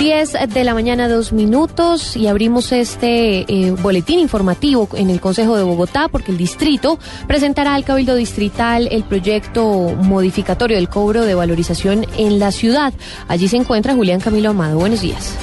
10 de la mañana, dos minutos, y abrimos este eh, boletín informativo en el Consejo de Bogotá, porque el distrito presentará al Cabildo Distrital el proyecto modificatorio del cobro de valorización en la ciudad. Allí se encuentra Julián Camilo Amado. Buenos días.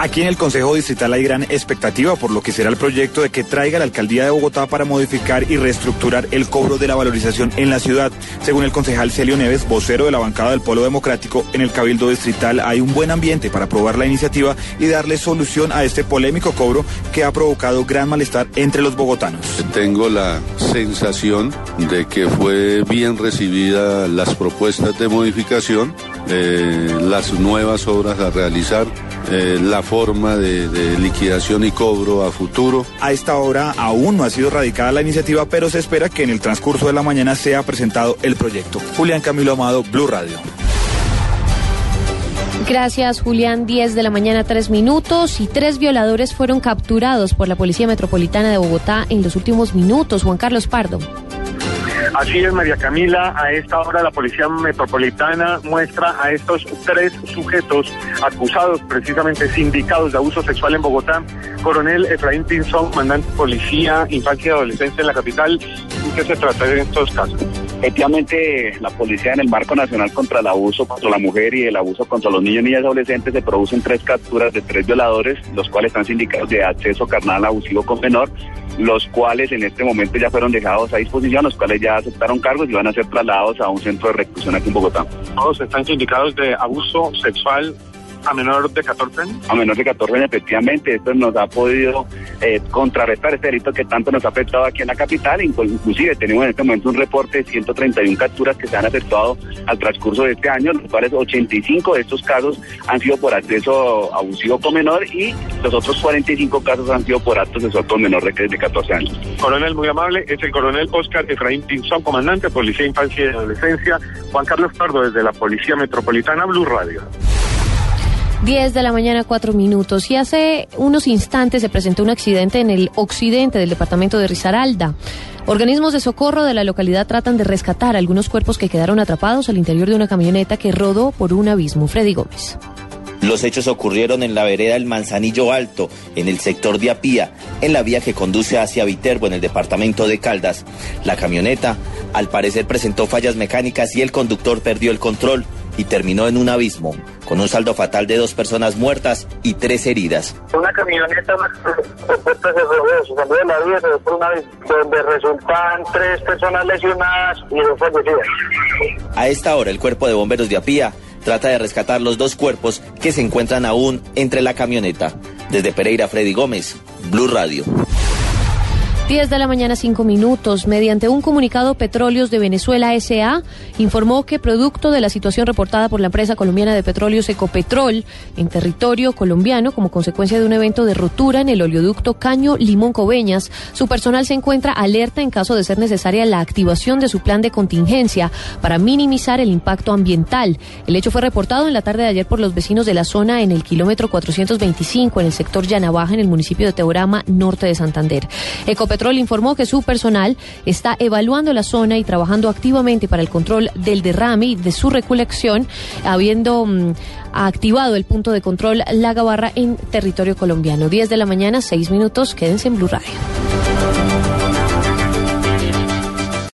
Aquí en el Consejo Distrital hay gran expectativa por lo que será el proyecto de que traiga la Alcaldía de Bogotá para modificar y reestructurar el cobro de la valorización en la ciudad. Según el concejal Celio Neves, vocero de la bancada del Polo Democrático, en el Cabildo Distrital hay un buen ambiente para aprobar la iniciativa y darle solución a este polémico cobro que ha provocado gran malestar entre los bogotanos. Tengo la sensación de que fue bien recibida las propuestas de modificación, eh, las nuevas obras a realizar, eh, la forma de, de, liquidación y cobro a futuro. A esta hora aún no ha sido radicada la iniciativa, pero se espera que en el transcurso de la mañana sea presentado el proyecto. Julián Camilo Amado, Blue Radio. Gracias, Julián. 10 de la mañana, 3 minutos. Y tres violadores fueron capturados por la Policía Metropolitana de Bogotá en los últimos minutos. Juan Carlos Pardo. Así es, María Camila. A esta hora la Policía Metropolitana muestra a estos tres sujetos acusados, precisamente sindicados de abuso sexual en Bogotá. Coronel Efraín Pinzón, comandante Policía, Infancia y Adolescencia en la capital. ¿En qué se trata de estos casos? Efectivamente, la policía en el marco nacional contra el abuso contra la mujer y el abuso contra los niños, niñas y adolescentes se producen tres capturas de tres violadores, los cuales están sindicados de acceso carnal abusivo con menor, los cuales en este momento ya fueron dejados a disposición, los cuales ya aceptaron cargos y van a ser trasladados a un centro de reclusión aquí en Bogotá. Todos están sindicados de abuso sexual a menor de 14 años? A menor de 14 años, efectivamente. Esto nos ha podido eh, contrarrestar este delito que tanto nos ha afectado aquí en la capital. Inclusive tenemos en este momento un reporte de 131 capturas que se han efectuado al transcurso de este año, los cuales 85 de estos casos han sido por acceso abusivo con menor y los otros 45 casos han sido por actos de con menor de 14 años. Coronel, muy amable, es el coronel Oscar Efraín Pinzón, comandante, Policía Infancia y Adolescencia. Juan Carlos Pardo, desde la Policía Metropolitana, Blue Radio. 10 de la mañana, 4 minutos. Y hace unos instantes se presentó un accidente en el occidente del departamento de Risaralda. Organismos de socorro de la localidad tratan de rescatar algunos cuerpos que quedaron atrapados al interior de una camioneta que rodó por un abismo. Freddy Gómez. Los hechos ocurrieron en la vereda del Manzanillo Alto, en el sector de Apía, en la vía que conduce hacia Viterbo, en el departamento de Caldas. La camioneta, al parecer, presentó fallas mecánicas y el conductor perdió el control y terminó en un abismo, con un saldo fatal de dos personas muertas y tres heridas. Una camioneta se salió de la vía, se fue un abismo, donde resultan tres personas lesionadas y dos fallecidas. A esta hora, el cuerpo de bomberos de Apía trata de rescatar los dos cuerpos que se encuentran aún entre la camioneta. Desde Pereira, Freddy Gómez, Blue Radio. 10 de la mañana, 5 minutos. Mediante un comunicado, Petróleos de Venezuela S.A. informó que, producto de la situación reportada por la empresa colombiana de petróleos Ecopetrol en territorio colombiano, como consecuencia de un evento de rotura en el oleoducto Caño Limón Coveñas, su personal se encuentra alerta en caso de ser necesaria la activación de su plan de contingencia para minimizar el impacto ambiental. El hecho fue reportado en la tarde de ayer por los vecinos de la zona en el kilómetro 425 en el sector Llanabaja, en el municipio de Teorama, norte de Santander. Ecopetrol Petrol informó que su personal está evaluando la zona y trabajando activamente para el control del derrame y de su recolección, habiendo mm, activado el punto de control La Gabarra en territorio colombiano. 10 de la mañana, 6 minutos. Quédense en Blue Radio.